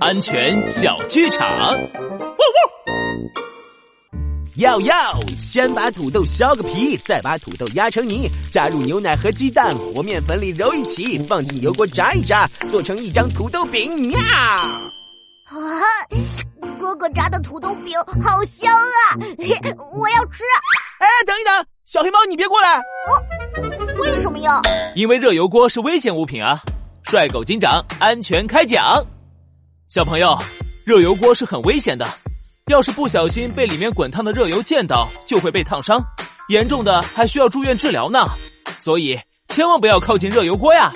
安全小剧场。要要，先把土豆削个皮，再把土豆压成泥，加入牛奶和鸡蛋和面粉里揉一起，放进油锅炸一炸，做成一张土豆饼。呀！啊，哥哥炸的土豆饼好香啊！我要吃。哎，等一等，小黑猫，你别过来。哦，为什么呀？因为热油锅是危险物品啊！帅狗警长，安全开讲。小朋友，热油锅是很危险的。要是不小心被里面滚烫的热油溅到，就会被烫伤，严重的还需要住院治疗呢。所以千万不要靠近热油锅呀！